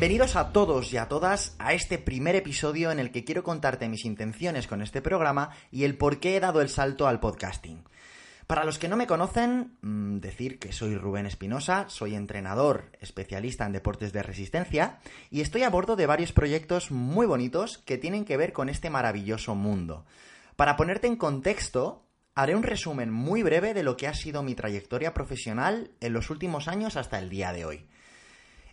Bienvenidos a todos y a todas a este primer episodio en el que quiero contarte mis intenciones con este programa y el por qué he dado el salto al podcasting. Para los que no me conocen, mm, decir que soy Rubén Espinosa, soy entrenador especialista en deportes de resistencia y estoy a bordo de varios proyectos muy bonitos que tienen que ver con este maravilloso mundo. Para ponerte en contexto, haré un resumen muy breve de lo que ha sido mi trayectoria profesional en los últimos años hasta el día de hoy.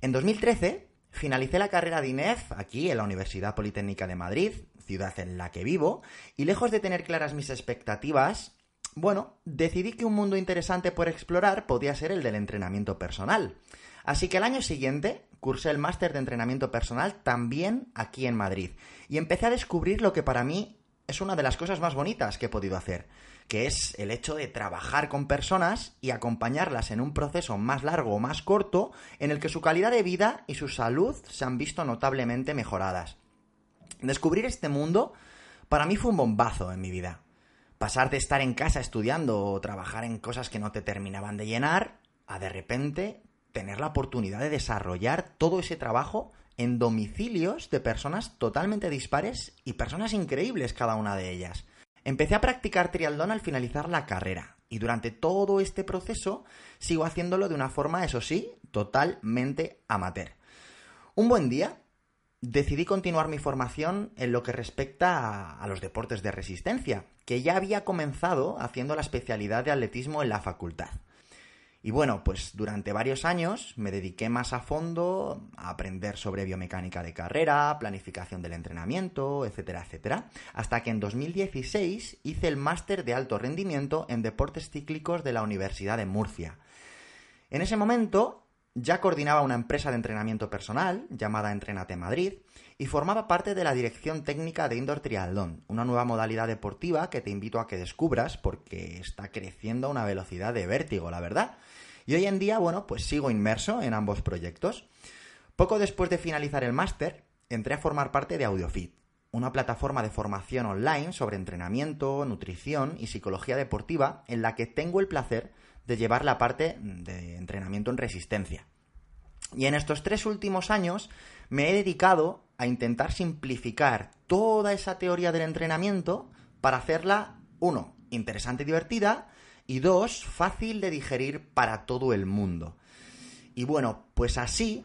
En 2013 Finalicé la carrera de INEF aquí en la Universidad Politécnica de Madrid, ciudad en la que vivo, y lejos de tener claras mis expectativas, bueno, decidí que un mundo interesante por explorar podía ser el del entrenamiento personal. Así que el año siguiente cursé el máster de entrenamiento personal también aquí en Madrid y empecé a descubrir lo que para mí es una de las cosas más bonitas que he podido hacer, que es el hecho de trabajar con personas y acompañarlas en un proceso más largo o más corto en el que su calidad de vida y su salud se han visto notablemente mejoradas. Descubrir este mundo para mí fue un bombazo en mi vida. Pasar de estar en casa estudiando o trabajar en cosas que no te terminaban de llenar a de repente tener la oportunidad de desarrollar todo ese trabajo en domicilios de personas totalmente dispares y personas increíbles cada una de ellas. Empecé a practicar triatlón al finalizar la carrera y durante todo este proceso sigo haciéndolo de una forma, eso sí, totalmente amateur. Un buen día decidí continuar mi formación en lo que respecta a, los deportes de resistencia, que ya había comenzado haciendo la especialidad de atletismo en la facultad. Y bueno, pues durante varios años me dediqué más a fondo a aprender sobre biomecánica de carrera, planificación del entrenamiento, etcétera, etcétera, hasta que en 2016 hice el máster de alto rendimiento en deportes cíclicos de la Universidad de Murcia. En ese momento ya coordinaba una empresa de entrenamiento personal llamada Entrenate Madrid y formaba parte de la dirección técnica de Indoor Triathlon, una nueva modalidad deportiva que te invito a que descubras porque está creciendo a una velocidad de vértigo, la verdad. Y hoy en día, bueno, pues sigo inmerso en ambos proyectos. Poco después de finalizar el máster, entré a formar parte de AudioFit, una plataforma de formación online sobre entrenamiento, nutrición y psicología deportiva en la que tengo el placer de llevar la parte de entrenamiento en resistencia. Y en estos tres últimos años me he dedicado a intentar simplificar toda esa teoría del entrenamiento para hacerla, uno, interesante y divertida, y dos, fácil de digerir para todo el mundo. Y bueno, pues así,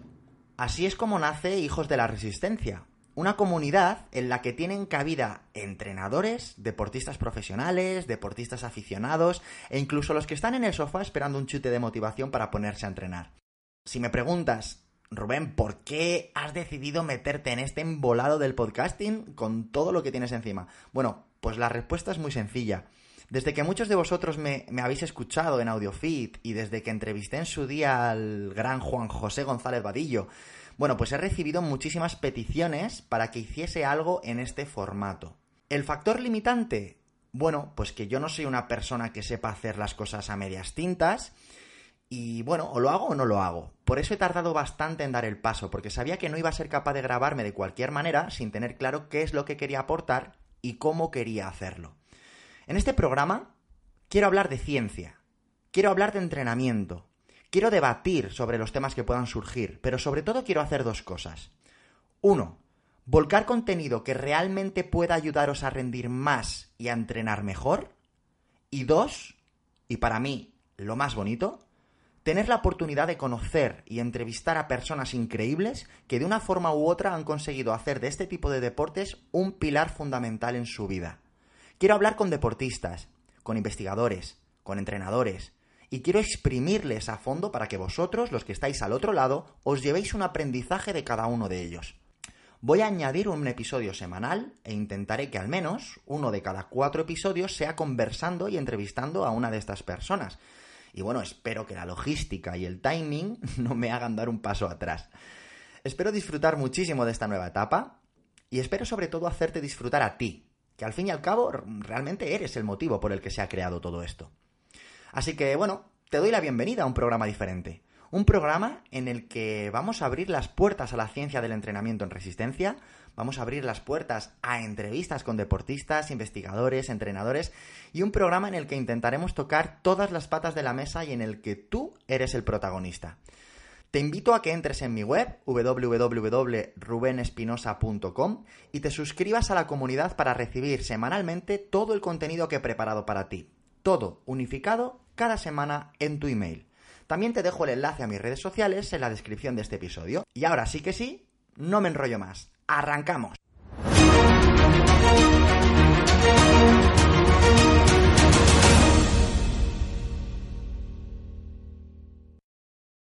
así es como nace Hijos de la Resistencia, una comunidad en la que tienen cabida entrenadores, deportistas profesionales, deportistas aficionados e incluso los que están en el sofá esperando un chute de motivación para ponerse a entrenar. Si me preguntas, Rubén, ¿por qué has decidido meterte en este embolado del podcasting con todo lo que tienes encima? Bueno, pues la respuesta es muy sencilla. Desde que muchos de vosotros me, habéis escuchado en AudioFit y desde que entrevisté en su día al gran Juan José González Vadillo, bueno, pues he recibido muchísimas peticiones para que hiciese algo en este formato. ¿El factor limitante? Bueno, pues que yo no soy una persona que sepa hacer las cosas a medias tintas. Y bueno, o lo hago o no lo hago. Por eso he tardado bastante en dar el paso, porque sabía que no iba a ser capaz de grabarme de cualquier manera sin tener claro qué es lo que quería aportar y cómo quería hacerlo. En este programa quiero hablar de ciencia, quiero hablar de entrenamiento, quiero debatir sobre los temas que puedan surgir, pero sobre todo quiero hacer dos cosas. Uno, volcar contenido que realmente pueda ayudaros a rendir más y a entrenar mejor. Y dos, y para mí lo más bonito, tener la oportunidad de conocer y entrevistar a personas increíbles que de una forma u otra han conseguido hacer de este tipo de deportes un pilar fundamental en su vida. Quiero hablar con deportistas, con investigadores, con entrenadores, y quiero exprimirles a fondo para que vosotros, los que estáis al otro lado, os llevéis un aprendizaje de cada uno de ellos. Voy a añadir un episodio semanal e intentaré que al menos uno de cada cuatro episodios sea conversando y entrevistando a una de estas personas. Y bueno, espero que la logística y el timing no me hagan dar un paso atrás. Espero disfrutar muchísimo de esta nueva etapa y espero sobre todo hacerte disfrutar a ti, que al fin y al cabo realmente eres el motivo por el que se ha creado todo esto. Así que bueno, te doy la bienvenida a un programa diferente. Un programa en el que vamos a abrir las puertas a la ciencia del entrenamiento en resistencia, vamos a abrir las puertas a entrevistas con deportistas, investigadores, entrenadores y un programa en el que intentaremos tocar todas las patas de la mesa y en el que tú eres el protagonista. Te invito a que entres en mi web www.rubenespinosa.com y te suscribas a la comunidad para recibir semanalmente todo el contenido que he preparado para ti. Todo unificado cada semana en tu email. También te dejo el enlace a mis redes sociales en la descripción de este episodio. Y ahora sí que sí, no me enrollo más. ¡Arrancamos!